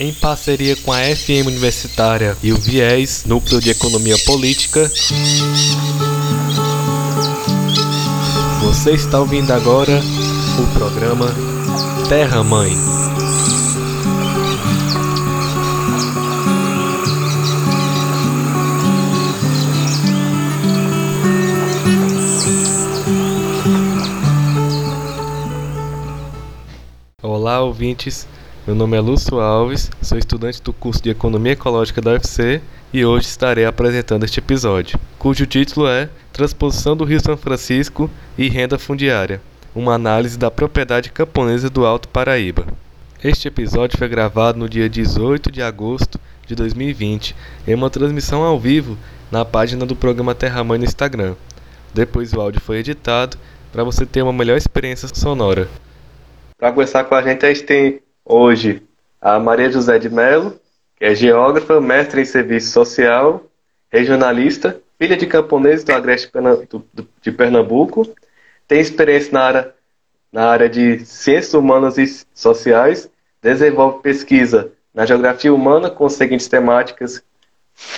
Em parceria com a FM Universitária e o Viés, Núcleo de Economia Política, você está ouvindo agora o programa Terra Mãe. Olá, ouvintes. Meu nome é Lúcio Alves, sou estudante do curso de Economia Ecológica da UFC e hoje estarei apresentando este episódio, cujo título é Transposição do Rio São Francisco e Renda Fundiária uma análise da propriedade camponesa do Alto Paraíba. Este episódio foi gravado no dia 18 de agosto de 2020 em uma transmissão ao vivo na página do programa Terra Mãe no Instagram. Depois o áudio foi editado para você ter uma melhor experiência sonora. Para conversar com a gente, a gente tem hoje a Maria José de Mello, que é geógrafa, mestre em serviço social, regionalista, filha de camponeses do Agreste de Pernambuco, tem experiência na área, na área de ciências humanas e sociais, desenvolve pesquisa na geografia humana com as seguintes temáticas: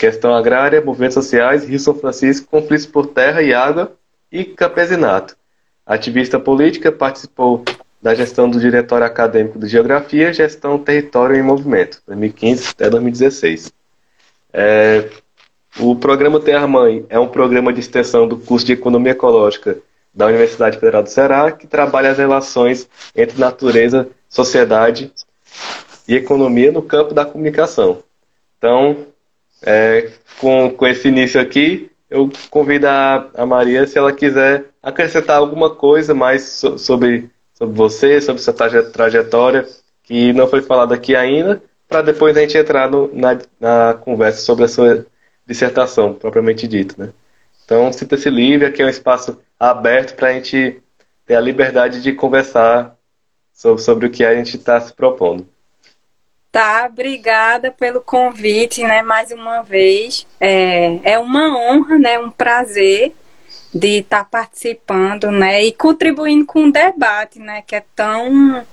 questão agrária, movimentos sociais, Rio São Francisco, conflitos por terra e água e campesinato. Ativista política, participou da gestão do Diretório Acadêmico de Geografia, Gestão Território em Movimento, 2015 até 2016. É, o programa Terra Mãe é um programa de extensão do curso de Economia Ecológica da Universidade Federal do Ceará, que trabalha as relações entre natureza, sociedade e economia no campo da comunicação. Então, é, com, com esse início aqui, eu convido a, a Maria, se ela quiser acrescentar alguma coisa mais so, sobre sobre você, sobre sua trajetória, que não foi falado aqui ainda, para depois a gente entrar no, na, na, conversa sobre a sua dissertação, propriamente dita. Né? Então, sinta-se livre, aqui é um espaço aberto para a gente ter a liberdade de conversar sobre, sobre o que a gente está se propondo. Tá, obrigada pelo convite, né, mais uma vez. É, é uma honra, né, um prazer de estar tá participando, né, e contribuindo com o debate, né, que é tão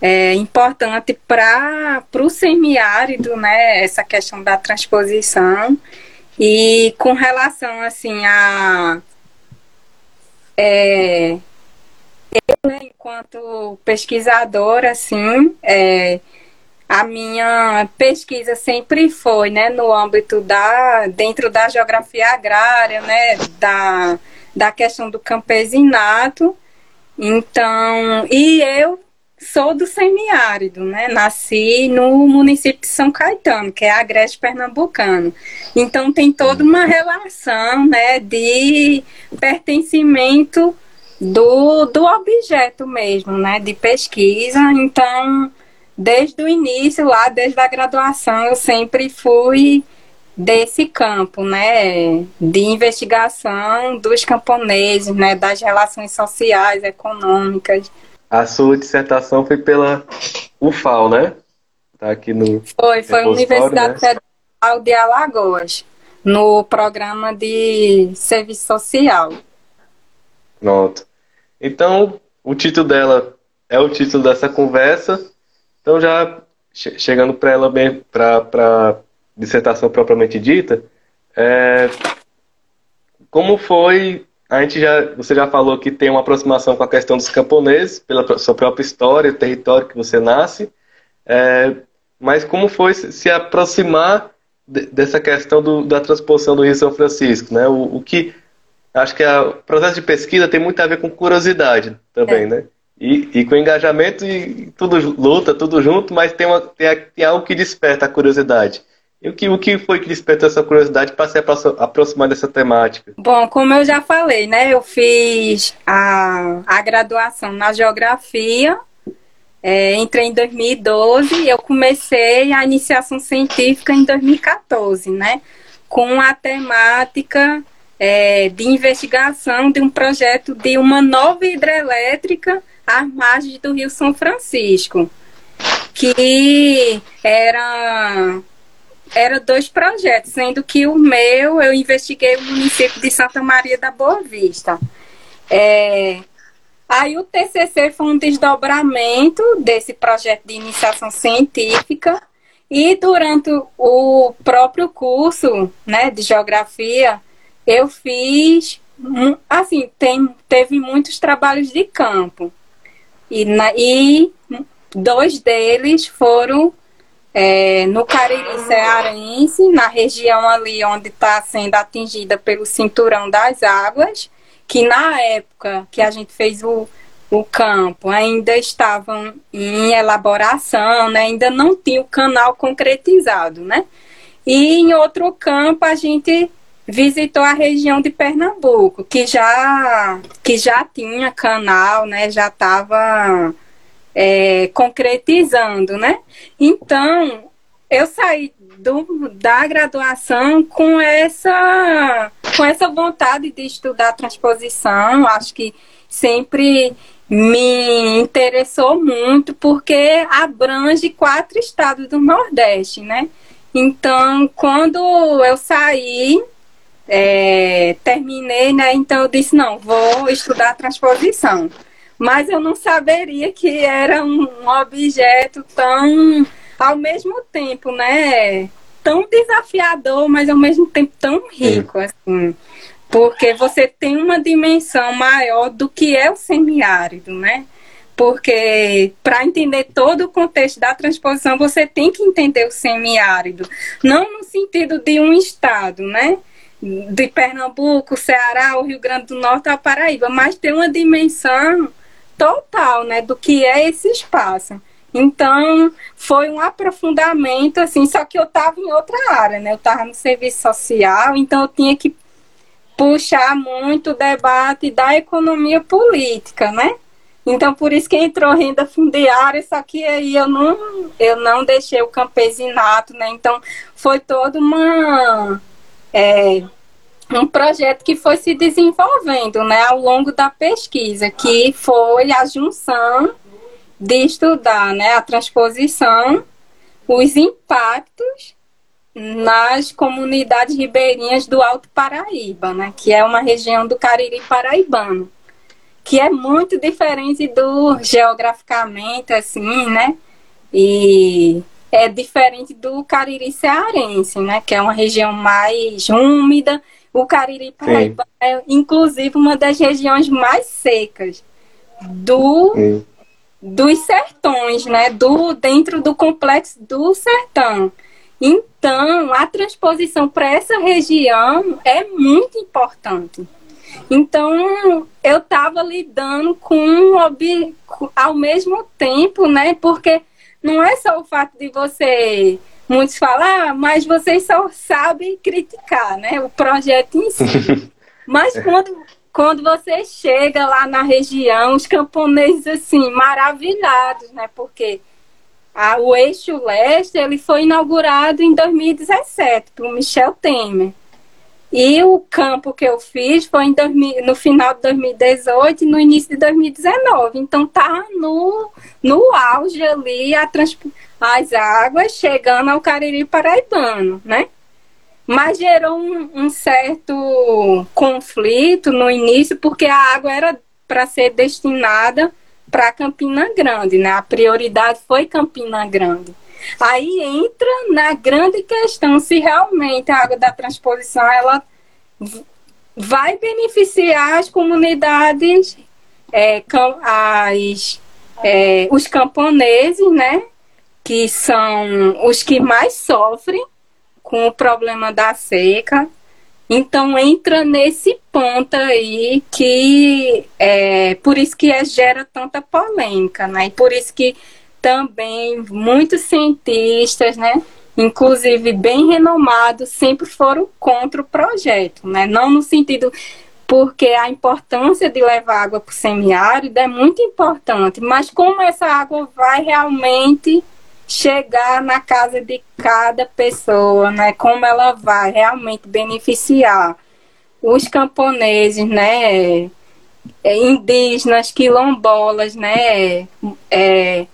é, importante para o semiárido, né, essa questão da transposição. E com relação, assim, a é, eu, né, enquanto pesquisadora, assim, é, a minha pesquisa sempre foi, né, no âmbito da, dentro da geografia agrária, né, da, da questão do campesinato. Então, e eu sou do semiárido, né? Nasci no município de São Caetano, que é agreste pernambucano. Então tem toda uma relação, né, de pertencimento do, do objeto mesmo, né, de pesquisa. Então, desde o início, lá desde a graduação, eu sempre fui desse campo, né, de investigação dos camponeses, né, das relações sociais, econômicas. A sua dissertação foi pela UFAL, né? Tá aqui no Foi, foi a Universidade né? Federal de Alagoas, no programa de serviço social. Pronto. Então, o título dela é o título dessa conversa. Então, já chegando para ela bem, para dissertação propriamente dita, é, como foi a gente já, você já falou que tem uma aproximação com a questão dos camponeses, pela sua própria história, território que você nasce, é, mas como foi se aproximar de, dessa questão do, da transposição do Rio São Francisco, né? O, o que acho que o processo de pesquisa tem muito a ver com curiosidade também, é. né? E, e, com engajamento e tudo luta, tudo junto, mas tem, uma, tem, tem algo que desperta a curiosidade. E o que, o que foi que despertou essa curiosidade para se aproximar dessa temática? Bom, como eu já falei, né? Eu fiz a, a graduação na geografia, é, entrei em 2012 e eu comecei a iniciação científica em 2014, né? Com a temática é, de investigação de um projeto de uma nova hidrelétrica às margens do Rio São Francisco, que era era dois projetos, sendo que o meu eu investiguei o município de Santa Maria da Boa Vista. É, aí o TCC foi um desdobramento desse projeto de iniciação científica E durante o próprio curso né, de geografia, eu fiz, assim, tem, teve muitos trabalhos de campo. E, na, e dois deles foram é, no Cariri Cearense, na região ali onde está sendo atingida pelo cinturão das águas, que na época que a gente fez o, o campo ainda estavam em elaboração, né? ainda não tinha o canal concretizado, né? E em outro campo a gente visitou a região de Pernambuco, que já, que já tinha canal, né? Já estava é, concretizando, né? Então, eu saí do, da graduação com essa, com essa vontade de estudar transposição. Acho que sempre me interessou muito porque abrange quatro estados do Nordeste, né? Então, quando eu saí, é, terminei, né? Então eu disse, não, vou estudar transposição. Mas eu não saberia que era um objeto tão, ao mesmo tempo, né? Tão desafiador, mas ao mesmo tempo tão rico, assim porque você tem uma dimensão maior do que é o semiárido, né? Porque para entender todo o contexto da transposição, você tem que entender o semiárido, não no sentido de um estado, né? De Pernambuco, Ceará, o Rio Grande do Norte, a Paraíba, mas tem uma dimensão total, né, do que é esse espaço. Então, foi um aprofundamento, assim, só que eu estava em outra área, né? Eu estava no serviço social, então eu tinha que puxar muito o debate da economia política, né? Então, por isso que entrou renda fundiária, só que aí eu não, eu não deixei o campesinato, né? Então, foi todo uma, é, um projeto que foi se desenvolvendo, né, ao longo da pesquisa, que foi a junção de estudar, né, a transposição, os impactos nas comunidades ribeirinhas do Alto Paraíba, né, que é uma região do Cariri paraibano, que é muito diferente do geograficamente assim, né? E é diferente do Cariri cearense, né, que é uma região mais úmida. O Cariri paraibano Sim. é inclusive uma das regiões mais secas do Sim. dos sertões, né, do dentro do complexo do sertão. Então, a transposição para essa região é muito importante. Então, eu estava lidando com, ao mesmo tempo, né? Porque não é só o fato de você muitos falar, ah, mas vocês só sabem criticar, né? O projeto em si. mas quando, quando você chega lá na região, os camponeses assim maravilhados, né? Porque a, o eixo leste ele foi inaugurado em 2017 por Michel Temer. E o campo que eu fiz foi 2000, no final de 2018 e no início de 2019. Então tá no, no auge ali a trans, as águas chegando ao Cariri Paraibano, né? Mas gerou um, um certo conflito no início, porque a água era para ser destinada para Campina Grande, né? A prioridade foi Campina Grande. Aí entra na grande questão se realmente a água da transposição ela vai beneficiar as comunidades, é, as, é, os camponeses, né? Que são os que mais sofrem com o problema da seca, então entra nesse ponto aí que é por isso que é, gera tanta polêmica, né? E por isso que também muitos cientistas, né, inclusive bem renomados, sempre foram contra o projeto, né? Não no sentido porque a importância de levar água para o semiárido é muito importante, mas como essa água vai realmente chegar na casa de cada pessoa, né? Como ela vai realmente beneficiar os camponeses, né? É, indígenas, quilombolas, né? É,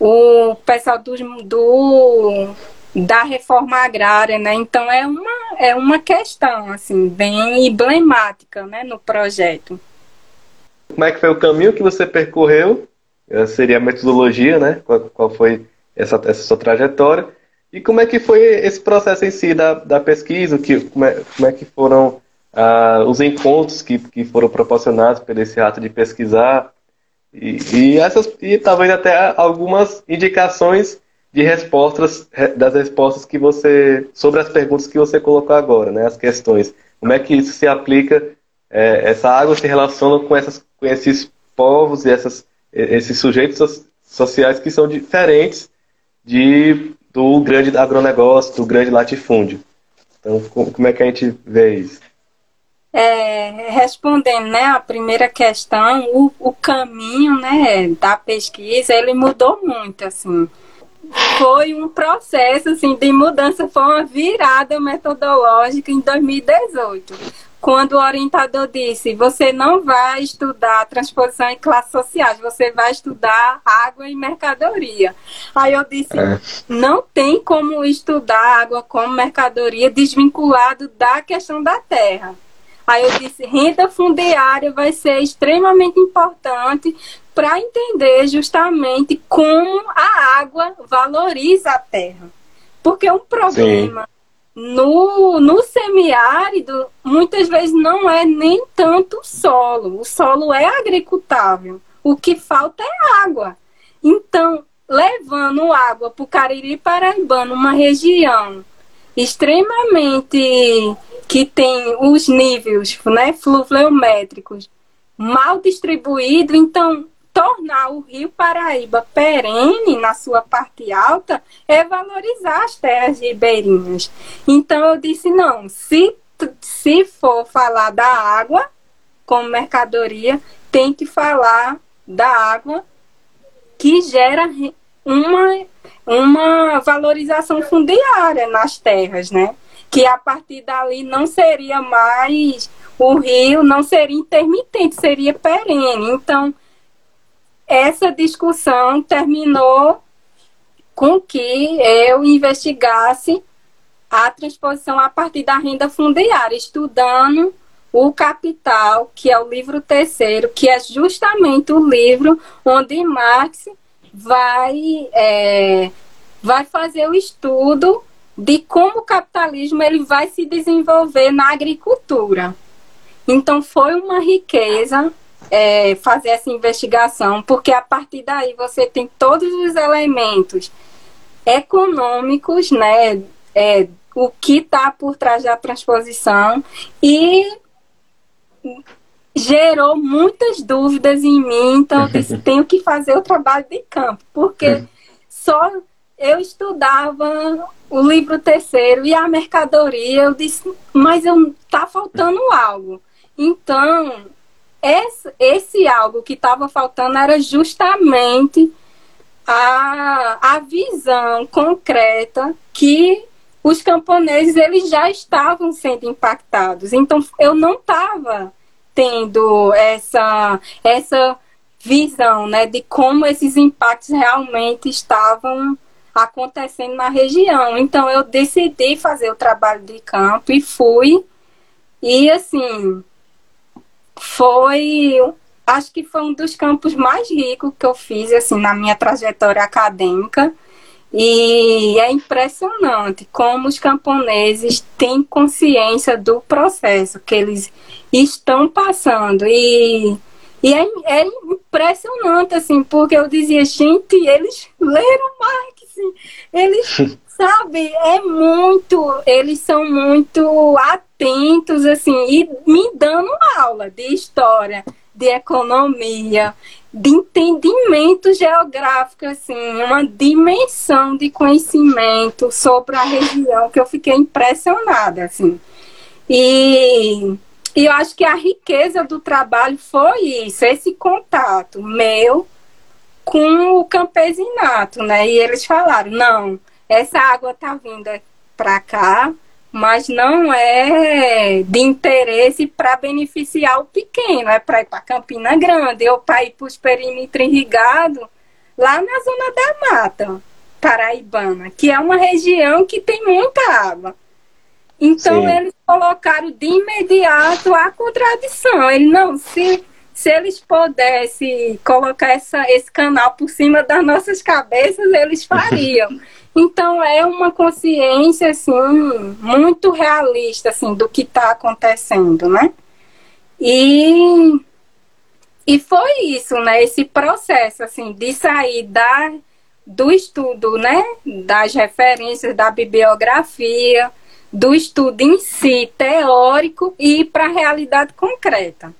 o, pessoal do, do da reforma agrária, né? Então é uma é uma questão assim bem emblemática, né, no projeto. Como é que foi o caminho que você percorreu? Seria a metodologia, né? Qual, qual foi essa, essa sua trajetória. E como é que foi esse processo em si da, da pesquisa? Que, como, é, como é que foram ah, os encontros que, que foram proporcionados por esse ato de pesquisar? E, e, essas, e talvez até algumas indicações de respostas das respostas que você sobre as perguntas que você colocou agora, né? As questões. Como é que isso se aplica? É, essa água se relaciona com, essas, com esses povos e essas, esses sujeitos sociais que são diferentes de do grande agronegócio, do grande latifúndio. Então, como é que a gente vê isso? É, respondendo né, a primeira questão, o, o caminho né, da pesquisa ele mudou muito. Assim. Foi um processo assim, de mudança, foi uma virada metodológica em 2018 quando o orientador disse: você não vai estudar transposição em classes sociais, você vai estudar água e mercadoria. Aí eu disse: é. não tem como estudar água como mercadoria desvinculado da questão da terra. Aí eu disse: renda fundiária vai ser extremamente importante para entender justamente como a água valoriza a terra. Porque um problema. Sim no, no semiárido, muitas vezes não é nem tanto o solo. O solo é agricultável. O que falta é água. Então, levando água para o Cariri Paraibano, uma região extremamente que tem os níveis né, fluviométricos mal distribuído, então tornar o Rio Paraíba perene na sua parte alta é valorizar as terras ribeirinhas. Então eu disse: não, se, se for falar da água como mercadoria, tem que falar da água que gera uma, uma valorização fundiária nas terras, né? Que a partir dali não seria mais o rio, não seria intermitente, seria perene. Então, essa discussão terminou com que eu investigasse a transposição a partir da renda fundiária, estudando o Capital, que é o livro terceiro, que é justamente o livro onde Marx vai, é, vai fazer o estudo de como o capitalismo ele vai se desenvolver na agricultura. Então foi uma riqueza é, fazer essa investigação, porque a partir daí você tem todos os elementos econômicos, né? É, o que está por trás da transposição e gerou muitas dúvidas em mim, então eu disse, tenho que fazer o trabalho de campo, porque só eu estudava o livro terceiro e a mercadoria, eu disse, mas eu, tá faltando algo. Então, esse, esse algo que estava faltando era justamente a, a visão concreta que os camponeses eles já estavam sendo impactados. Então eu não estava tendo essa essa visão, né, de como esses impactos realmente estavam acontecendo na região. Então eu decidi fazer o trabalho de campo e fui e assim foi acho que foi um dos campos mais ricos que eu fiz assim na minha trajetória acadêmica e é impressionante como os camponeses têm consciência do processo que eles estão passando. E e é, é impressionante assim porque eu dizia gente eles leram Marx eles sabe é muito eles são muito atentos assim e me dando aula de história de economia, de entendimento geográfico, assim, uma dimensão de conhecimento sobre a região que eu fiquei impressionada, assim. E, e eu acho que a riqueza do trabalho foi isso, esse contato meu com o campesinato, né? E eles falaram, não, essa água tá vindo para cá, mas não é de interesse para beneficiar o pequeno, é para ir para Campina Grande ou para ir para os perímetros irrigados lá na zona da mata paraibana, que é uma região que tem muita água. Então Sim. eles colocaram de imediato a contradição. Ele não, se, se eles pudessem colocar essa, esse canal por cima das nossas cabeças, eles fariam. Então é uma consciência assim muito realista assim do que está acontecendo, né? E e foi isso, né? Esse processo assim de sair da do estudo, né? Das referências da bibliografia, do estudo em si teórico e para a realidade concreta.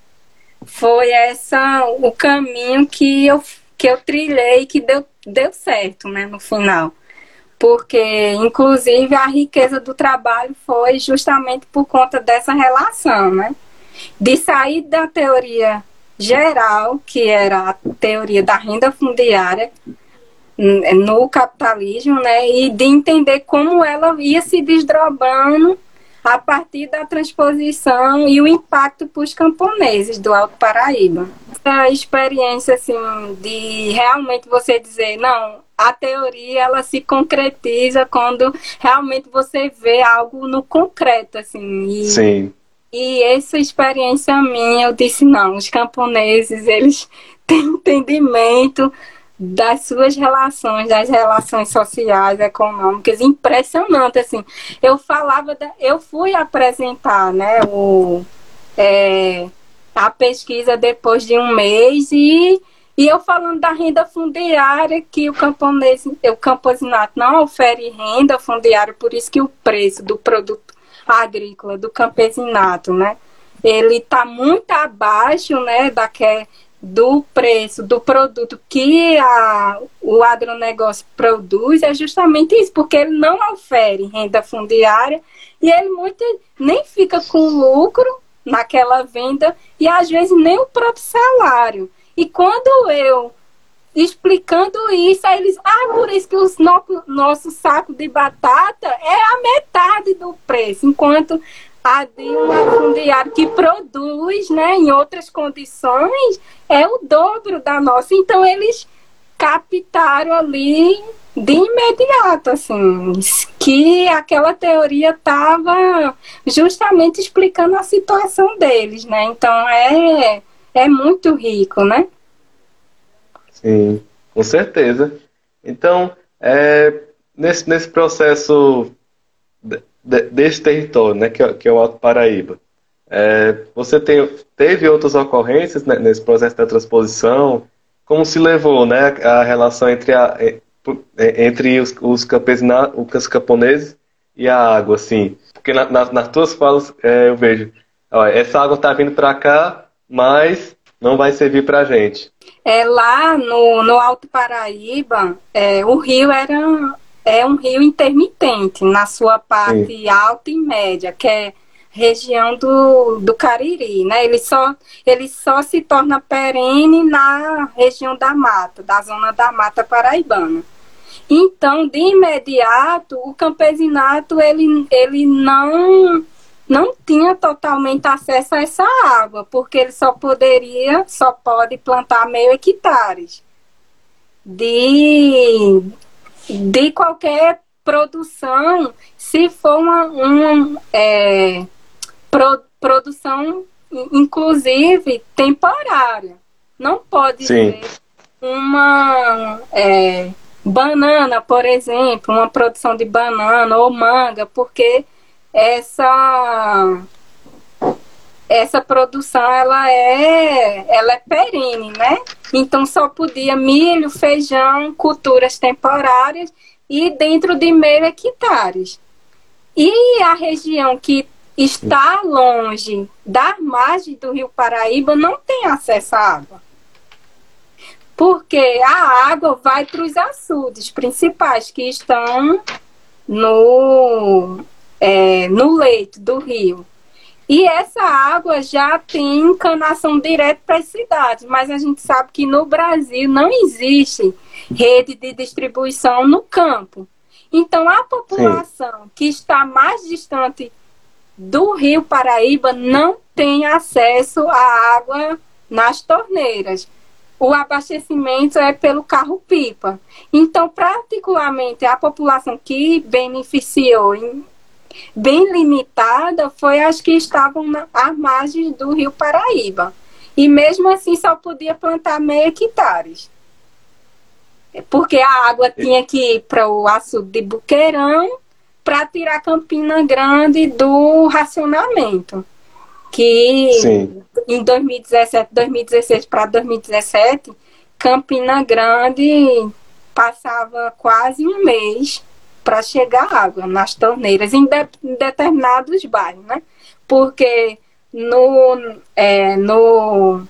Foi essa o caminho que eu que eu trilhei que deu deu certo, né? No final porque inclusive a riqueza do trabalho foi justamente por conta dessa relação, né? De sair da teoria geral, que era a teoria da renda fundiária no capitalismo, né? E de entender como ela ia se desdobrando a partir da transposição e o impacto para os camponeses do Alto Paraíba. Essa experiência, assim, de realmente você dizer, não, a teoria ela se concretiza quando realmente você vê algo no concreto, assim. E, Sim. E essa experiência minha, eu disse, não, os camponeses, eles têm entendimento das suas relações, das relações sociais, econômicas, impressionante, assim. Eu falava, da, eu fui apresentar, né, o, é, a pesquisa depois de um mês e e eu falando da renda fundiária, que o camponês, o camposinato não ofere renda fundiária, por isso que o preço do produto agrícola, do campesinato, né, ele está muito abaixo, né, daquele, do preço do produto que a, o agronegócio produz é justamente isso, porque ele não ofere renda fundiária e ele muito, nem fica com lucro naquela venda e às vezes nem o próprio salário. E quando eu explicando isso, aí eles, ah, por isso que o no, nosso saco de batata é a metade do preço, enquanto a de um fundiário que produz, né, em outras condições, é o dobro da nossa. Então eles captaram ali de imediato, assim, que aquela teoria estava justamente explicando a situação deles, né? Então é é muito rico, né? Sim, com certeza. Então, é, nesse, nesse processo de, de, desse território, né, que, é, que é o Alto Paraíba, é, você tem, teve outras ocorrências né, nesse processo da transposição? Como se levou né, a relação entre, a, entre os, os, os camponeses e a água, assim? Porque na, na, nas tuas falas é, eu vejo, ó, essa água está vindo para cá, mas não vai servir para a gente. É, lá no, no Alto Paraíba, é, o rio era é um rio intermitente na sua parte Sim. alta e média, que é região do, do Cariri, né? Ele só, ele só se torna perene na região da mata, da zona da mata paraibana. Então, de imediato, o campesinato ele, ele não não tinha totalmente acesso a essa água, porque ele só poderia, só pode plantar meio hectares de, de qualquer produção, se for uma, uma é, pro, produção, inclusive, temporária. Não pode Sim. ser uma é, banana, por exemplo, uma produção de banana ou manga, porque essa essa produção ela é ela é perene, né? Então só podia milho, feijão, culturas temporárias e dentro de meio hectares. E a região que está longe da margem do Rio Paraíba não tem acesso à água. Porque a água vai para os açudes principais que estão no é, no leito do rio. E essa água já tem encanação direta para as cidades, mas a gente sabe que no Brasil não existe rede de distribuição no campo. Então, a população Sim. que está mais distante do Rio Paraíba não tem acesso à água nas torneiras. O abastecimento é pelo carro-pipa. Então, particularmente, a população que beneficiou em bem limitada foi as que estavam na, à margem do Rio Paraíba. e mesmo assim só podia plantar meio hectares. Porque a água tinha que ir para o açude de Buqueirão para tirar Campina Grande do racionamento. Que Sim. em 2017, 2016 para 2017, Campina Grande passava quase um mês para chegar água nas torneiras em, de, em, determinados bairros, né? Porque no, é, no,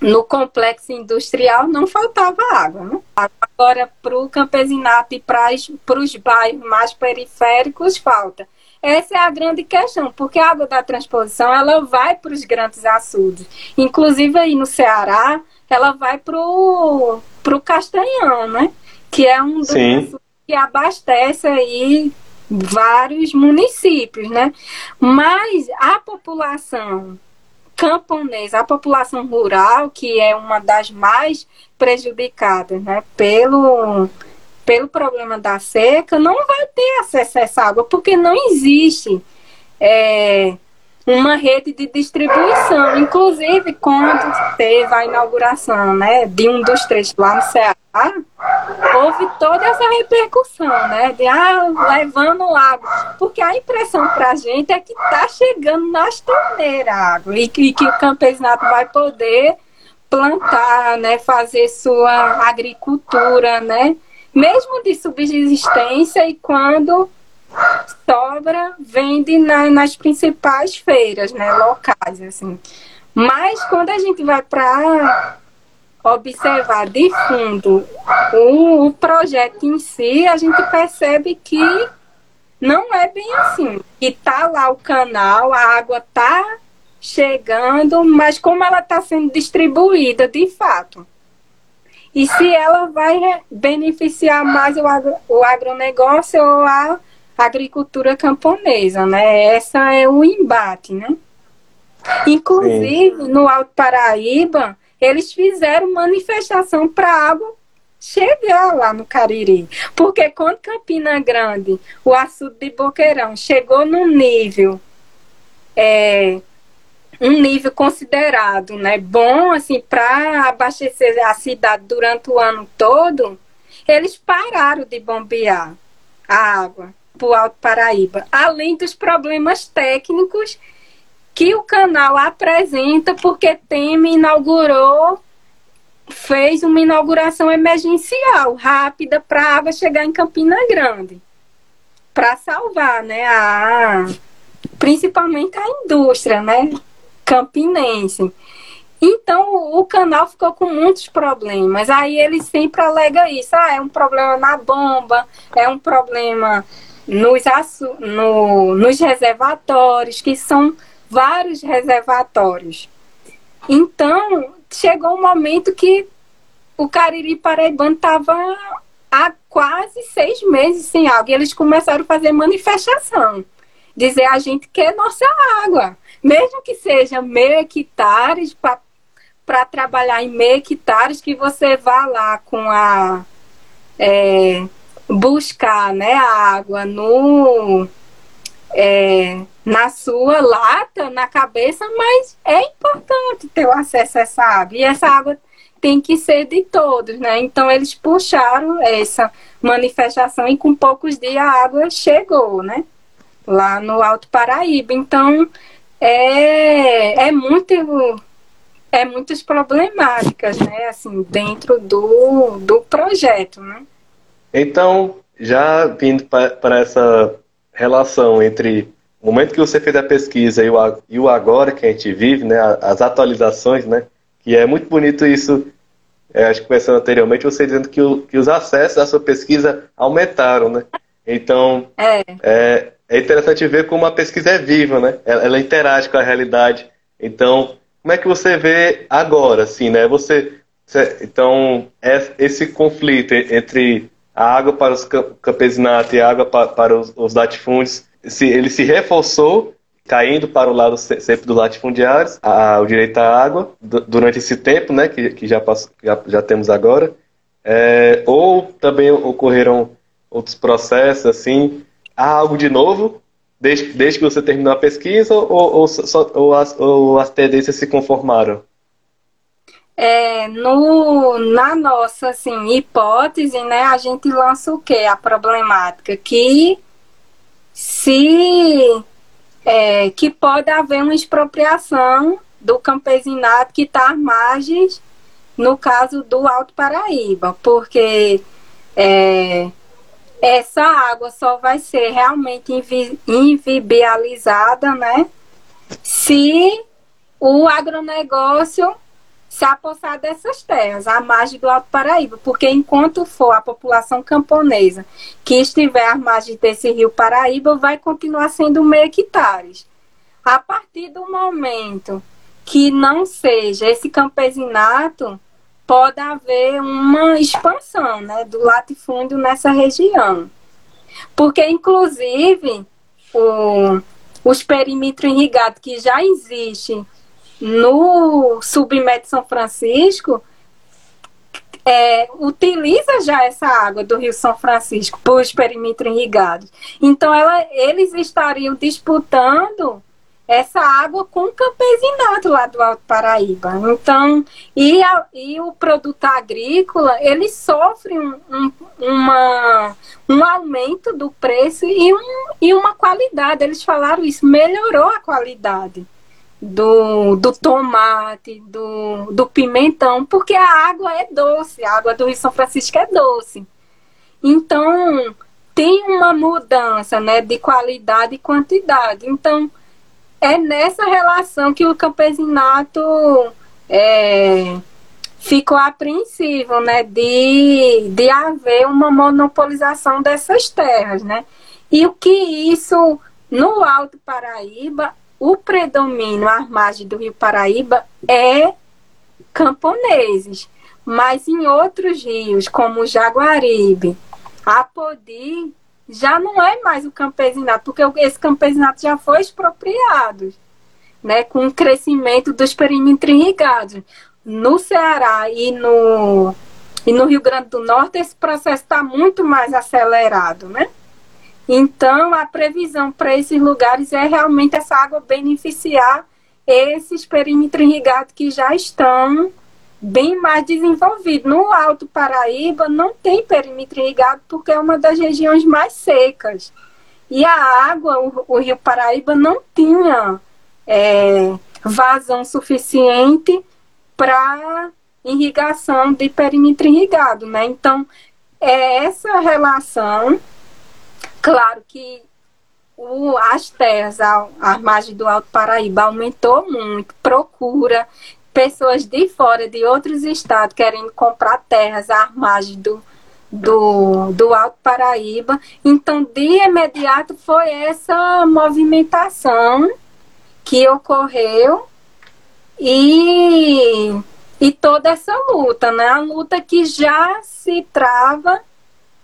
no complexo industrial não faltava água, né? Agora, para o campesinato e para os bairros mais periféricos, falta. Essa é a grande questão, porque a água da transposição ela vai para os grandes açudes. Inclusive aí no Ceará, ela vai para o Castanhão, né? Que é um dos Sim que abastece aí vários municípios, né? Mas a população camponesa, a população rural, que é uma das mais prejudicadas, né, pelo pelo problema da seca, não vai ter acesso a essa água, porque não existe é, uma rede de distribuição. Inclusive, quando teve a inauguração né, de um dos trechos lá no Ceará, houve toda essa repercussão, né? De ah, levando lago. Porque a impressão para a gente é que está chegando nas torneiras a água e que, que o campesinato vai poder plantar, né, fazer sua agricultura, né, mesmo de subsistência e quando sobra vende na, nas principais feiras, né, locais, assim. Mas quando a gente vai para observar de fundo o, o, projeto em si, a gente percebe que não é bem assim. E tá lá o canal, a água tá chegando, mas como ela está sendo distribuída de fato. E se ela vai beneficiar mais o, agro, o agronegócio ou a agricultura camponesa, né? Essa é o embate, né? Inclusive, Sim. no Alto Paraíba, eles fizeram manifestação para a água chegar lá no Cariri. Porque quando Campina Grande, o açude de Boqueirão, chegou no nível, é, um nível considerado né, bom assim, para abastecer a cidade durante o ano todo, eles pararam de bombear a água para o Alto Paraíba, além dos problemas técnicos que o canal apresenta, porque Temer inaugurou, fez uma inauguração emergencial, rápida, para a água chegar em Campina Grande, para salvar, né, a, principalmente a indústria, né, campinense. Então o canal ficou com muitos problemas. Aí ele sempre alega isso. Ah, é um problema na bomba, é um problema nos, no, nos reservatórios, que são vários reservatórios. Então, chegou um momento que o Cariri Paraibano estava há quase seis meses sem água. E eles começaram a fazer manifestação. Dizer a gente quer nossa água. Mesmo que seja meio hectares, para trabalhar em meio hectares, que você vá lá com a. É, buscar né, a água no, é, na sua lata, na cabeça, mas é importante ter o acesso a essa água. E essa água tem que ser de todos, né? Então eles puxaram essa manifestação e com poucos dias a água chegou, né? Lá no Alto Paraíba. Então é, é muito é muitas problemáticas, né? Assim, dentro do, do projeto, né? Então, já vindo para essa relação entre o momento que você fez a pesquisa e o, e o agora que a gente vive, né, as atualizações, né, que é muito bonito isso, é, acho que conversando anteriormente, você dizendo que, o, que os acessos à sua pesquisa aumentaram, né? Então, é. é. É, interessante ver como a pesquisa é viva, né? Ela, ela, interage com a realidade. Então, como é que você vê agora, assim, né? Você, você então, é, esse conflito entre a água para os campesinatos e a água para, para os, os latifúndios, se, ele se reforçou, caindo para o lado sempre dos latifundiários, a, o direito à água, durante esse tempo, né, que, que já, passou, já, já temos agora, é, ou também ocorreram outros processos, assim, há algo de novo, desde, desde que você terminou a pesquisa, ou, ou, só, ou, as, ou as tendências se conformaram? É, no, na nossa assim, hipótese, né, a gente lança o que? A problemática que se é, que pode haver uma expropriação do campesinato que está às margens, no caso do Alto Paraíba, porque é, essa água só vai ser realmente invi invibializada, né? Se o agronegócio se apossar dessas terras, à margem do Alto Paraíba, porque enquanto for a população camponesa que estiver à margem desse rio Paraíba, vai continuar sendo meio hectares. A partir do momento que não seja esse campesinato, pode haver uma expansão né, do latifúndio nessa região. Porque, inclusive, o, os perímetros irrigados que já existem no submédio São Francisco é, utiliza já essa água do Rio São Francisco para os perímetros irrigados. Então, ela, eles estariam disputando essa água com o campesinato lá do Alto Paraíba. Então, e, a, e o produto agrícola, ele sofre um, um, uma, um aumento do preço e, um, e uma qualidade. Eles falaram isso, melhorou a qualidade do, do tomate, do, do pimentão, porque a água é doce, a água do Rio São Francisco é doce. Então, tem uma mudança né, de qualidade e quantidade. Então, é nessa relação que o campesinato é, ficou apreensivo, né, de, de haver uma monopolização dessas terras, né? E o que isso, no Alto Paraíba, o predomínio à margem do Rio Paraíba é camponeses, mas em outros rios, como o Jaguaribe, Apodi, já não é mais o campesinato, porque esse campesinato já foi expropriado, né, com o crescimento dos perímetros irrigados. No Ceará e no, e no Rio Grande do Norte, esse processo está muito mais acelerado, né? Então, a previsão para esses lugares é realmente essa água beneficiar esses perímetros irrigados que já estão bem mais desenvolvidos. No Alto Paraíba não tem perímetro irrigado porque é uma das regiões mais secas. E a água, o, o Rio Paraíba não tinha é, vazão suficiente para irrigação de perímetro irrigado, né? Então, é essa relação Claro que o, as terras à, margem do Alto Paraíba aumentou muito, procura pessoas de fora, de outros estados, querendo comprar terras à margem do, do, do Alto Paraíba. Então, de imediato, foi essa movimentação que ocorreu e, e toda essa luta, né? A luta que já se trava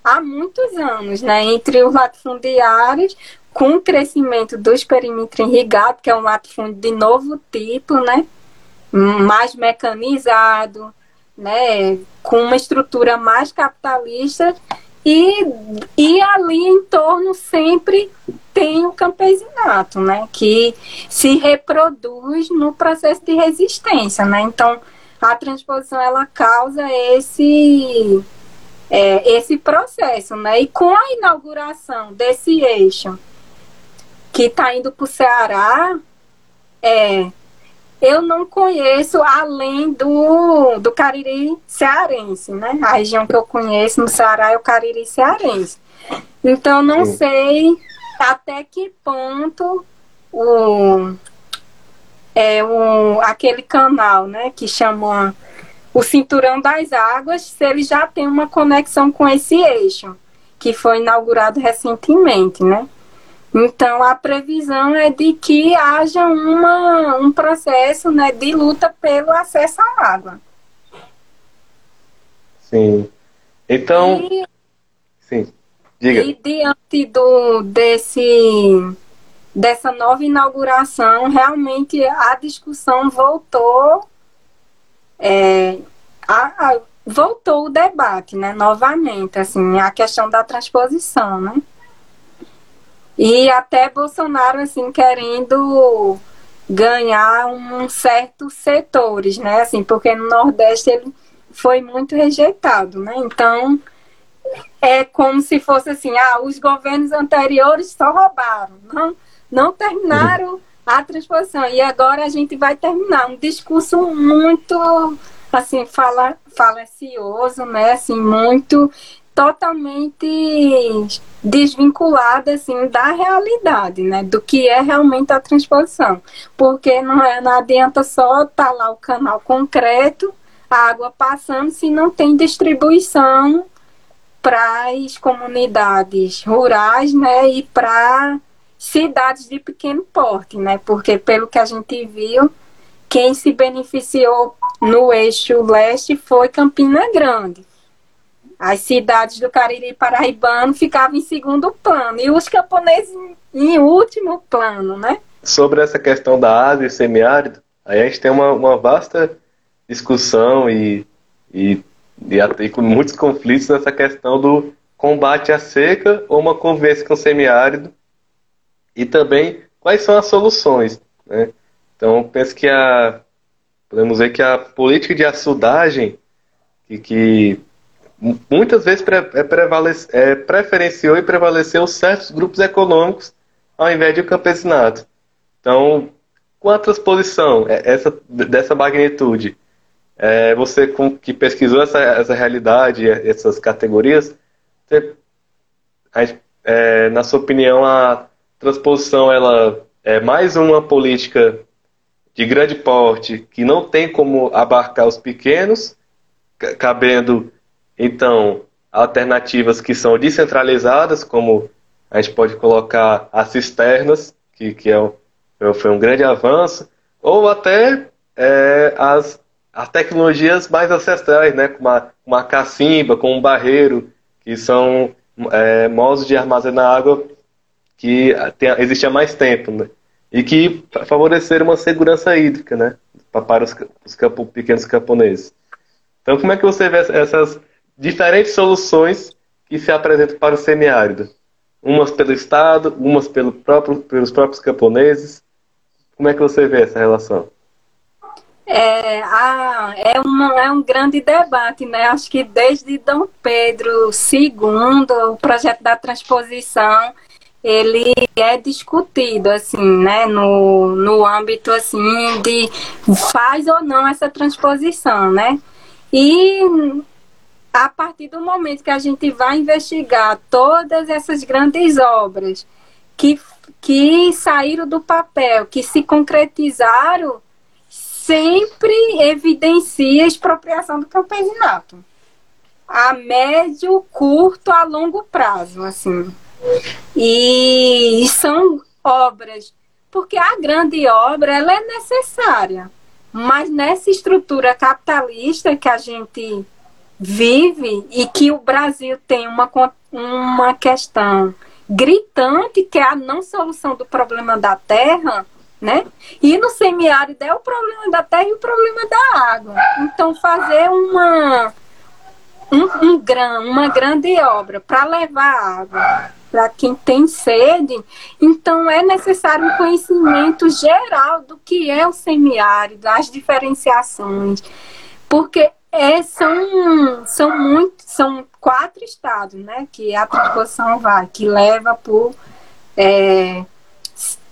há muitos anos, né, entre os latifundiários, com o crescimento dos perímetros irrigados, que é um latifúndio de novo tipo, né, mais mecanizado, né, com uma estrutura mais capitalista, e, e ali em torno sempre tem o campesinato, né, que se reproduz no processo de resistência, né, então a transposição ela causa esse é, esse processo, né? E com a inauguração desse eixo que está indo para o Ceará, é, eu não conheço além do, do Cariri cearense, né? A região que eu conheço no Ceará é o Cariri cearense. Então, não Sim. sei até que ponto o, é, o, aquele canal, né, que chama o cinturão das águas, se ele já tem uma conexão com esse eixo, que foi inaugurado recentemente, né? Então, a previsão é de que haja uma, um processo né, de luta pelo acesso à água. Sim. Então. E, sim, diga. E diante do, desse, dessa nova inauguração, realmente a discussão voltou é, a, voltou o debate, né, novamente, assim, a questão da transposição, né? E até Bolsonaro, assim, querendo ganhar um certos setores, né? Assim, porque no Nordeste ele foi muito rejeitado, né? Então é como se fosse assim, ah, os governos anteriores só roubaram, não, não terminaram a transposição. E agora a gente vai terminar. Um discurso muito assim fala falacioso, né? Assim muito totalmente desvinculada assim da realidade, né, do que é realmente a transposição, porque não, é, não adianta só tá lá o canal concreto, a água passando, se não tem distribuição para as comunidades rurais, né, e para cidades de pequeno porte, né, porque pelo que a gente viu, quem se beneficiou no eixo leste foi Campina Grande. As cidades do Cariri Paraibano ficavam em segundo plano. E os camponeses em último plano, né? Sobre essa questão da área semiárido, aí a gente tem uma, uma vasta discussão e, e, e, e com muitos conflitos nessa questão do combate à seca ou uma convivência com o semiárido e também quais são as soluções, né? Então, penso que a podemos ver que a política de açudagem que, que muitas vezes pre é, é, preferenciou e prevaleceu certos grupos econômicos ao invés de o campesinato. Então, com a transposição é, essa, dessa magnitude, é, você com, que pesquisou essa, essa realidade, essas categorias, você, é, na sua opinião, a transposição ela é mais uma política de grande porte que não tem como abarcar os pequenos, cabendo então, alternativas que são descentralizadas, como a gente pode colocar as cisternas, que, que é, foi um grande avanço, ou até é, as, as tecnologias mais ancestrais, né, como a, uma cacimba, com um barreiro, que são é, modos de armazenar água que há mais tempo, né, e que favoreceram uma segurança hídrica né, para os, os campo, pequenos camponeses. Então, como é que você vê essas diferentes soluções que se apresentam para o semiárido. Umas pelo Estado, umas pelo próprio, pelos próprios camponeses. Como é que você vê essa relação? É, a, é, uma, é um grande debate, né? Acho que desde Dom Pedro II, o projeto da transposição, ele é discutido, assim, né? No, no âmbito, assim, de faz ou não essa transposição, né? E a partir do momento que a gente vai investigar todas essas grandes obras que, que saíram do papel, que se concretizaram, sempre evidencia a expropriação do campesinato. A médio, curto, a longo prazo, assim. E são obras, porque a grande obra ela é necessária, mas nessa estrutura capitalista que a gente vive e que o Brasil tem uma, uma questão gritante que é a não solução do problema da terra, né? E no semiárido é o problema da terra e o problema da água. Então fazer uma um, um grão, uma grande obra para levar água para quem tem sede, então é necessário um conhecimento geral do que é o semiárido, as diferenciações, porque é, são, são muito, são quatro estados, né, que a transposição vai, que leva por é,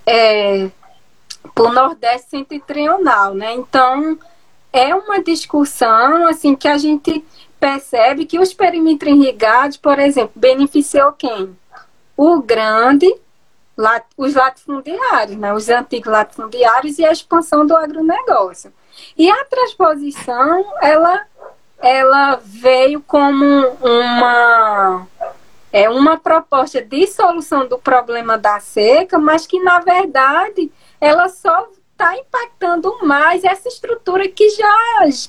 é, por Nordeste Setentrional, né? Então é uma discussão assim que a gente percebe que os perímetros irrigados, por exemplo, beneficiou quem? O grande, os latifundiários, né? Os antigos latifundiários e a expansão do agronegócio. E a transposição, ela ela veio como uma é uma proposta de solução do problema da seca, mas que na verdade ela só está impactando mais essa estrutura que já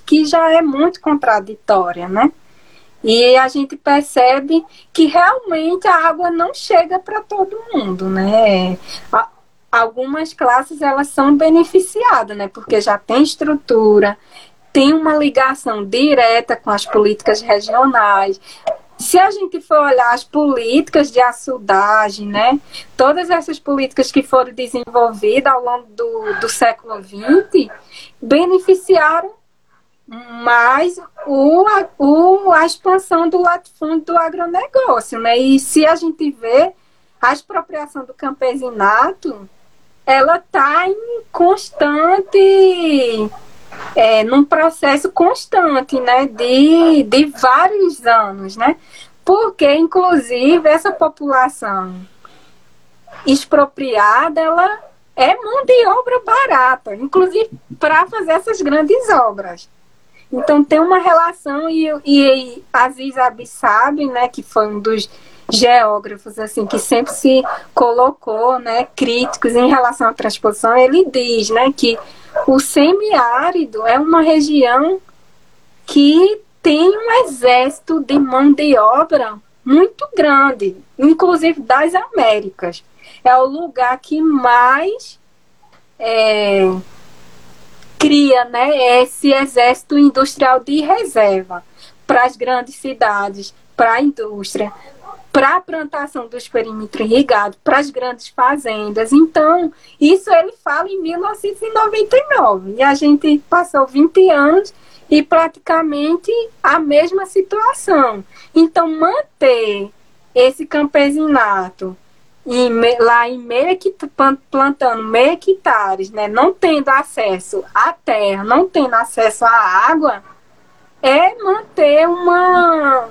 que já é muito contraditória, né? E a gente percebe que realmente a água não chega para todo mundo, né? Algumas classes elas são beneficiadas, né? Porque já tem estrutura, tem uma ligação direta com as políticas regionais, se a gente for olhar as políticas de açudagem, né, todas essas políticas que foram desenvolvidas ao longo do, do século XX, beneficiaram mais o, o, a expansão do latifúndio do agronegócio. Né? E se a gente vê a expropriação do campesinato, ela está em constante é, num processo constante, né, de, de vários anos, né, porque, inclusive, essa população expropriada, ela é mão de obra barata, inclusive para fazer essas grandes obras. Então, tem uma relação, e, e Aziz Abi sabe, né, que foi um dos geógrafos assim que sempre se colocou, né, críticos em relação à transposição, ele diz, né, que o semiárido é uma região que tem um exército de mão de obra muito grande, inclusive das Américas. É o lugar que mais é, cria né, esse exército industrial de reserva para as grandes cidades, para a indústria para a plantação dos perímetros irrigados, para as grandes fazendas. Então, isso ele fala em 1999. E a gente passou 20 anos e praticamente a mesma situação. Então, manter esse campesinato em, lá em meio hectare, plantando meio hectares, né, não tendo acesso à terra, não tendo acesso à água, é manter uma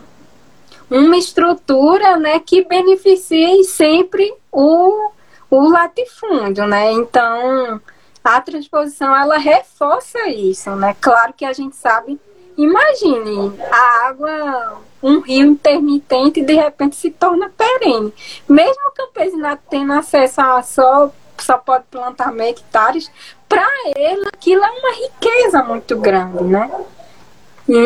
uma estrutura né, que beneficie sempre o, o latifúndio, né? Então, a transposição, ela reforça isso, né? Claro que a gente sabe, imagine, a água, um rio intermitente, de repente se torna perene. Mesmo o campesinato tendo acesso a só, só pode plantar meio hectares, para ele aquilo é uma riqueza muito grande, né?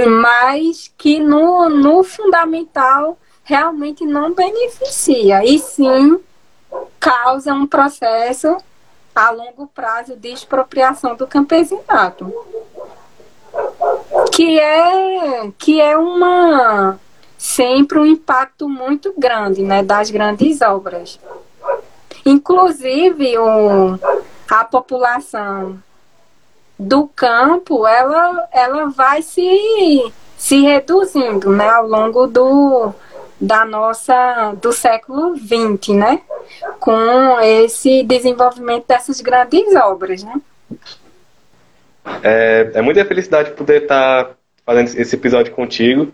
mas que no, no fundamental realmente não beneficia, e sim causa um processo a longo prazo de expropriação do campesinato. Que é, que é uma sempre um impacto muito grande né, das grandes obras. Inclusive o, a população do campo, ela, ela vai se, se reduzindo né, ao longo do, da nossa, do século XX, né? Com esse desenvolvimento dessas grandes obras, né? É, é muita felicidade poder estar fazendo esse episódio contigo,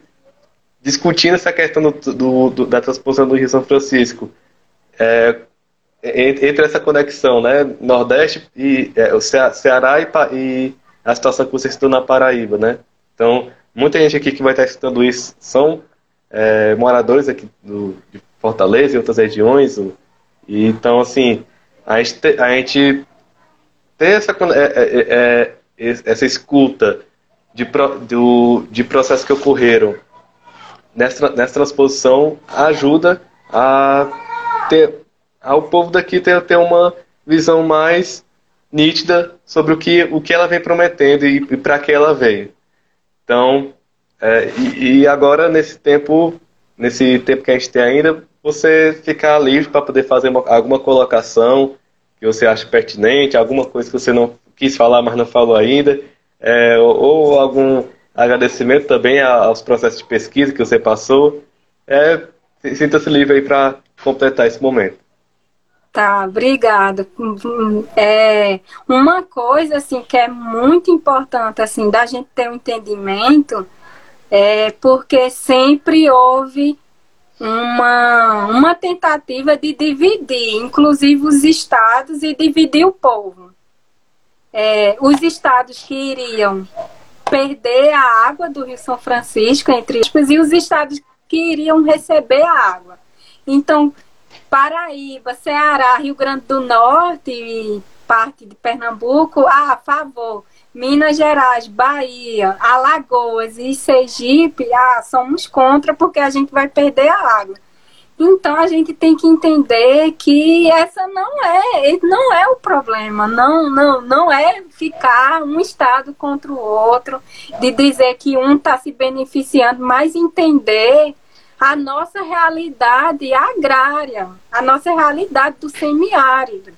discutindo essa questão do, do, do da transposição do Rio São Francisco. É, entre essa conexão, né, Nordeste e é, o Ceará e, e, a situação que você citou na Paraíba, né? Então, muita gente aqui que vai estar escutando isso são é, moradores aqui do, de Fortaleza e outras regiões. E, então, assim, a gente, te, a gente ter essa, é, é, é essa escuta de, do, de processos que ocorreram nessa, nessa transposição ajuda a ter ao povo daqui ter, ter uma visão mais nítida sobre o que, o que ela vem prometendo e, e para que ela veio. Então, é, e, e, agora nesse tempo, nesse tempo que a gente tem ainda, você ficar livre para poder fazer uma, alguma colocação que você acha pertinente, alguma coisa que você não quis falar, mas não falou ainda, é, ou, algum agradecimento também aos processos de pesquisa que você passou. É, Sinta-se livre aí para completar esse momento. Tá, obrigada. É, uma coisa assim que é muito importante assim da gente ter um entendimento é porque sempre houve uma, uma tentativa de dividir, inclusive os estados e dividir o povo. É, os estados que iriam perder a água do Rio São Francisco, entre aspas, e os estados que iriam receber a água. Então, Paraíba, Ceará, Rio Grande do Norte e parte de Pernambuco, a favor. Minas Gerais, Bahia, Alagoas e Sergipe, ah, somos contra porque a gente vai perder a água. Então a gente tem que entender que essa não é, não é o problema, não, não, não é ficar um estado contra o outro, de dizer que um está se beneficiando, mas entender a nossa realidade agrária, a nossa realidade do semiárido,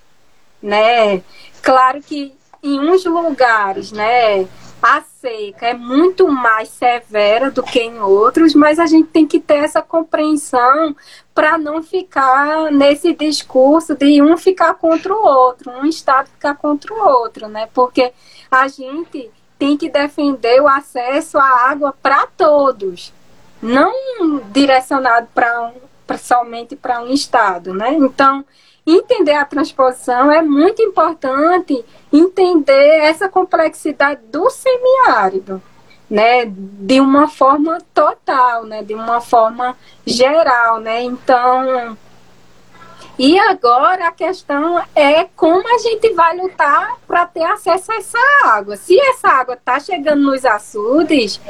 né? Claro que em uns lugares, né, seca é muito mais severa do que em outros, mas a gente tem que ter essa compreensão para não ficar nesse discurso de um ficar contra o outro, um estado ficar contra o outro, né? Porque a gente tem que defender o acesso à água para todos, não direcionado para um, somente para um estado, né? Então, entender a transposição é muito importante entender essa complexidade do semiárido né, de uma forma total, né, de uma forma geral, né? Então, e agora a questão é como a gente vai lutar para ter acesso a essa água. Se essa água está chegando nos açudes,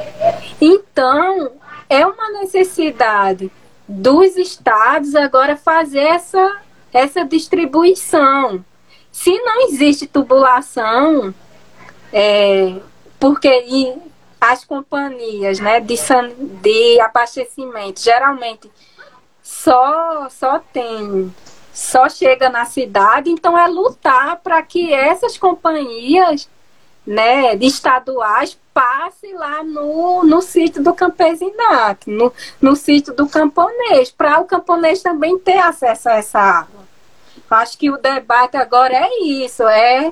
então é uma necessidade dos estados agora fazer essa, essa distribuição. Se não existe tubulação, é, porque as companhias né, de, de abastecimento geralmente só, só tem, só chega na cidade, então é lutar para que essas companhias né, estaduais passe lá no, no sítio do campesinato, no, no sítio do camponês, para o camponês também ter acesso a essa água. Acho que o debate agora é isso, é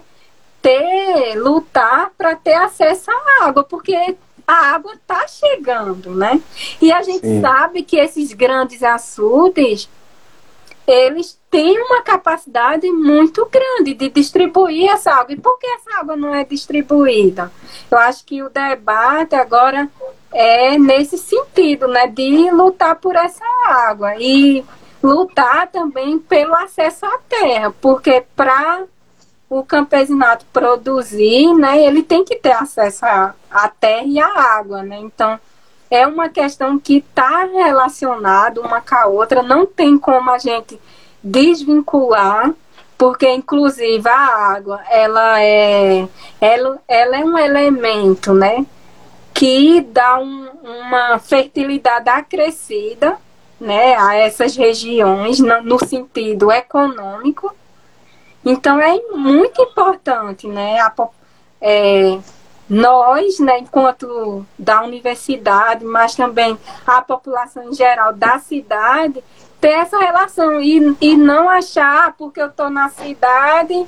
ter, lutar para ter acesso à água, porque a água está chegando, né? E a gente Sim. sabe que esses grandes açudes, eles têm uma capacidade muito grande de distribuir essa água. E por que essa água não é distribuída? Eu acho que o debate agora é nesse sentido, né? De lutar por essa água e lutar também pelo acesso à terra, porque para o campesinato produzir, né, ele tem que ter acesso à, à terra e à água, né? Então, é uma questão que está relacionada uma com a outra, não tem como a gente desvincular, porque inclusive a água, ela é, ela, ela é um elemento, né, que dá um, uma fertilidade acrescida, né, a essas regiões no, no sentido econômico, então é muito importante, né? A, é, nós, né, enquanto da universidade, mas também a população em geral da cidade, ter essa relação e, e não achar, porque eu estou na cidade,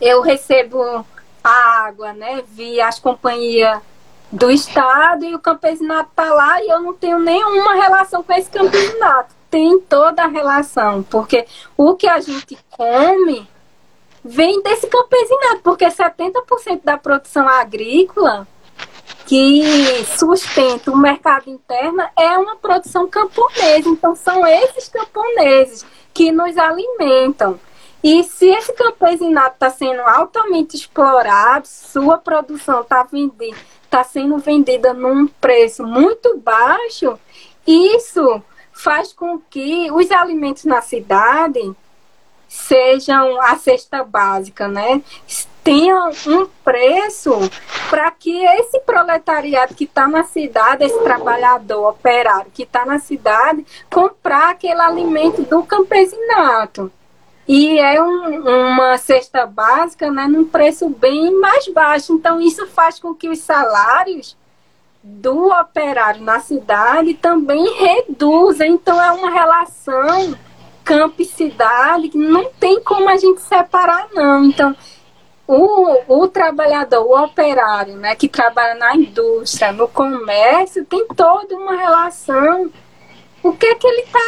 eu recebo a água, né, via as companhias do Estado e o campesinato está lá e eu não tenho nenhuma relação com esse campesinato. Tem toda a relação, porque o que a gente come vem desse campesinato, porque 70% da produção agrícola que sustenta o mercado interno é uma produção camponesa. Então, são esses camponeses que nos alimentam. E se esse campesinato está sendo altamente explorado, sua produção está tá sendo vendida num preço muito baixo, isso faz com que os alimentos na cidade sejam a cesta básica, né? Tenham um preço para que esse proletariado que está na cidade, esse trabalhador operário que está na cidade, comprar aquele alimento do campesinato. E é um, uma cesta básica né, num preço bem mais baixo. Então, isso faz com que os salários do operário na cidade também reduz. Então é uma relação campo e cidade não tem como a gente separar, não. Então, o, o trabalhador, o operário, né, que trabalha na indústria, no comércio, tem toda uma relação. O que é que ele está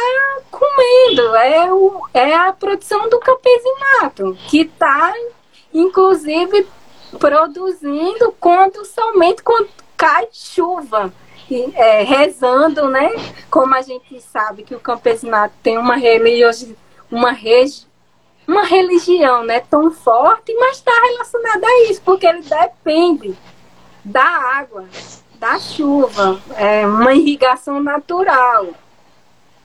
comendo? É, o, é a produção do campesinato, que está, inclusive, produzindo quando somente quando cai chuva. É, rezando, né? Como a gente sabe que o campesinato tem uma religião, uma, regi uma religião né, tão forte, mas está relacionada a isso, porque ele depende da água, da chuva, é uma irrigação natural,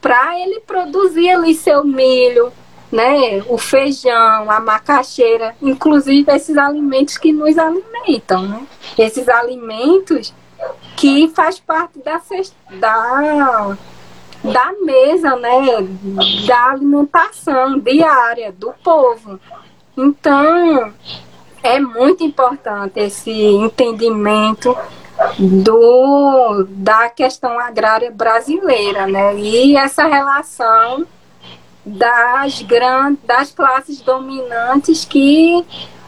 para ele produzir ali seu milho, né, o feijão, a macaxeira, inclusive esses alimentos que nos alimentam, né? Esses alimentos que faz parte da, da da mesa, né, da alimentação diária do povo. Então, é muito importante esse entendimento do, da questão agrária brasileira, né? E essa relação das, grandes, das classes dominantes que,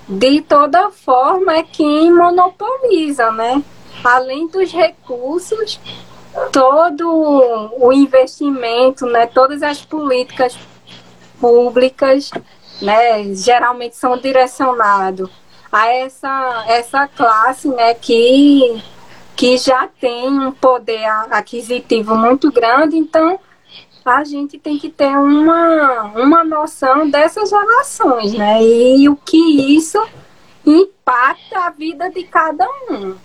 de toda forma, é quem monopoliza, né? Além dos recursos, todo o investimento, né? Todas as políticas públicas, né? Geralmente são direcionados a essa, essa classe, né? Que que já tem um poder aquisitivo muito grande, então a gente tem que ter uma, uma noção dessas relações, né? E o que isso impacta a vida de cada um.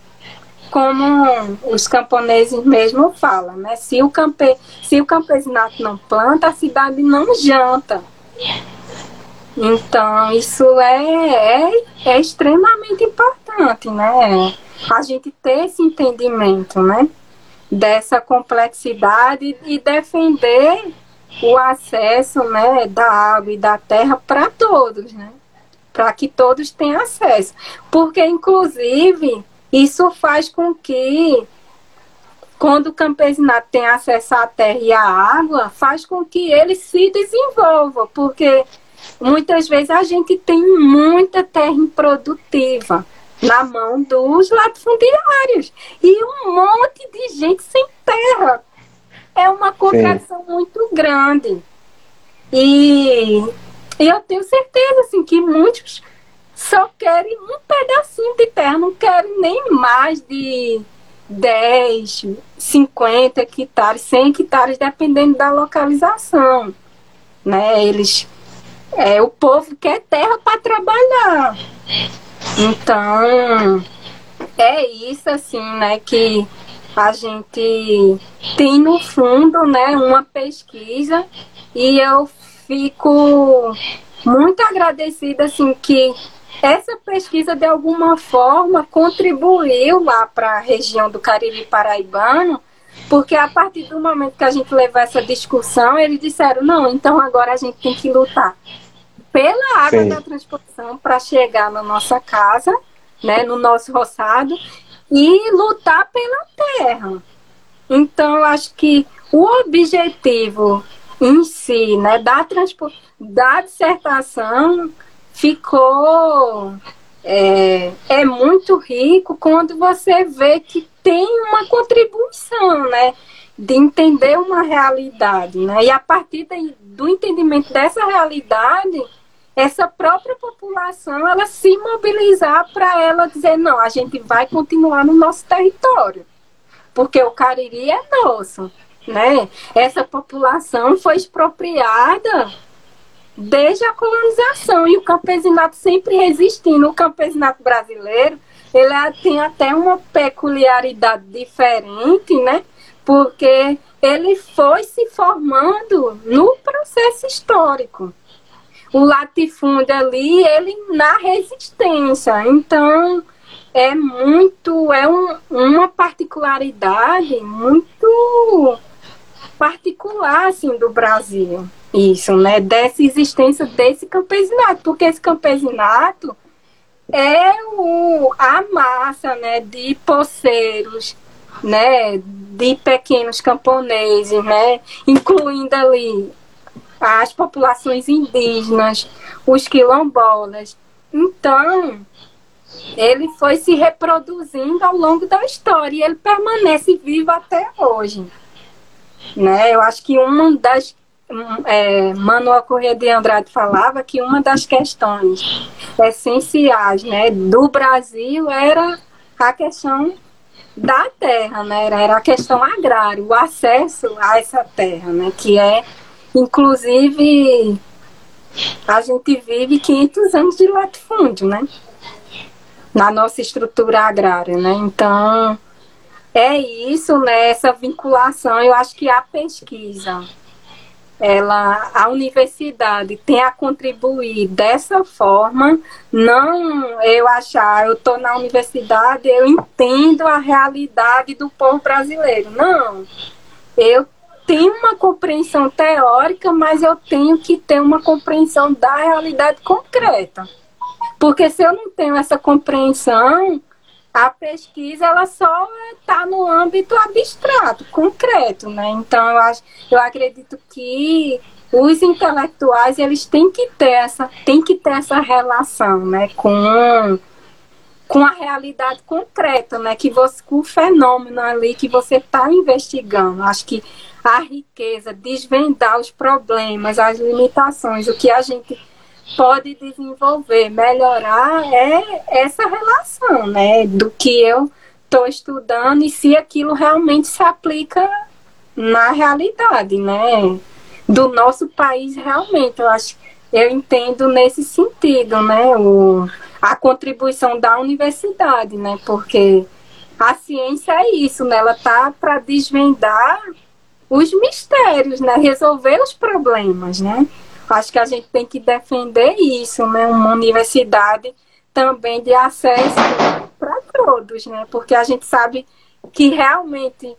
Como os camponeses mesmo falam, né? Se o, campe, se o campesinato não planta, a cidade não janta. Então, isso é, é, é extremamente importante, né? A gente ter esse entendimento, né? dessa complexidade e defender o acesso né, da água e da terra para todos, né? Para que todos tenham acesso. Porque, inclusive, isso faz com que, quando o campesinato tem acesso à terra e à água, faz com que ele se desenvolva. Porque muitas vezes a gente tem muita terra improdutiva na mão dos latifundiários. E um monte de gente sem terra. É uma contradição muito grande. E eu tenho certeza assim, que muitos só querem um pedacinho de terra, não querem nem mais de 10, 50 hectares, 100 hectares, dependendo da localização. Né? Eles, é, o povo quer terra para trabalhar. Então, é isso assim, né, que a gente tem no fundo, né, uma pesquisa e eu fico muito agradecida assim que essa pesquisa de alguma forma contribuiu lá para a região do Cariri Paraibano, porque a partir do momento que a gente levou essa discussão, eles disseram: não, então agora a gente tem que lutar pela água Sim. da transposição para chegar na nossa casa, né, no nosso roçado e lutar pela terra. Então, eu acho que o objetivo em si, né, da, transpo da dissertação ficou é, é muito rico quando você vê que tem uma contribuição, né, de entender uma realidade, né, e a partir do entendimento dessa realidade essa própria população ela se mobilizar para ela dizer não, a gente vai continuar no nosso território, porque o Cariri é nosso, né? Essa população foi expropriada desde a colonização e o campesinato sempre resistindo. O campesinato brasileiro ele é, tem até uma peculiaridade diferente, né? Porque ele foi se formando no processo histórico o latifúndio ali, ele na resistência. Então, é muito, é um, uma particularidade muito particular, assim, do Brasil. Isso, né? Dessa existência desse campesinato, porque esse campesinato é o, a massa, né, de poceiros, né, de pequenos camponeses, né, incluindo ali as populações indígenas, os quilombolas. Então, ele foi se reproduzindo ao longo da história e ele permanece vivo até hoje. Né? Eu acho que uma das. É, Manuel Corrêa de Andrade falava que uma das questões essenciais né, do Brasil era a questão da terra, né? era a questão agrária, o acesso a essa terra, né? que é Inclusive, a gente vive 500 anos de latifúndio, né? Na nossa estrutura agrária, né? Então, é isso, né? Essa vinculação, eu acho que a pesquisa, ela, a universidade tem a contribuir dessa forma, não eu achar, eu estou na universidade, eu entendo a realidade do povo brasileiro. Não, eu tenho uma compreensão teórica, mas eu tenho que ter uma compreensão da realidade concreta. Porque se eu não tenho essa compreensão, a pesquisa ela só está no âmbito abstrato, concreto, né? Então eu acho, eu acredito que os intelectuais eles têm que ter essa, têm que ter essa relação, né, com com a realidade concreta, né, que você, com o fenômeno ali que você está investigando. Acho que a riqueza, desvendar os problemas, as limitações, o que a gente pode desenvolver, melhorar é essa relação, né, do que eu estou estudando e se aquilo realmente se aplica na realidade, né, do nosso país realmente. Eu acho, eu entendo nesse sentido, né, o, a contribuição da universidade, né, porque a ciência é isso, né, ela tá para desvendar os mistérios, né, resolver os problemas, né. Acho que a gente tem que defender isso, né? Uma universidade também de acesso para todos, né? Porque a gente sabe que realmente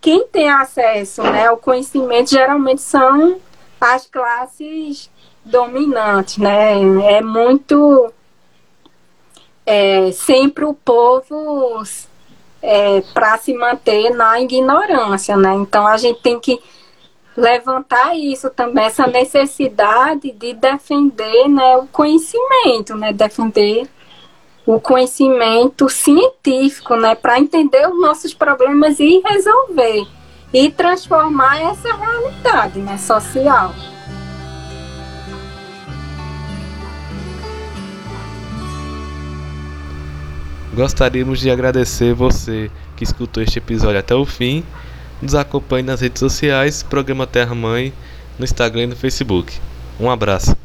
quem tem acesso né, ao conhecimento geralmente são as classes dominantes, né? É muito é, sempre o povo é, para se manter na ignorância, né? Então a gente tem que levantar isso também, essa necessidade de defender né, o conhecimento, né, defender o conhecimento científico, né, para entender os nossos problemas e resolver e transformar essa realidade, né, social. Gostaríamos de agradecer você que escutou este episódio até o fim nos acompanhe nas redes sociais, Programa Terra Mãe, no Instagram e no Facebook. Um abraço.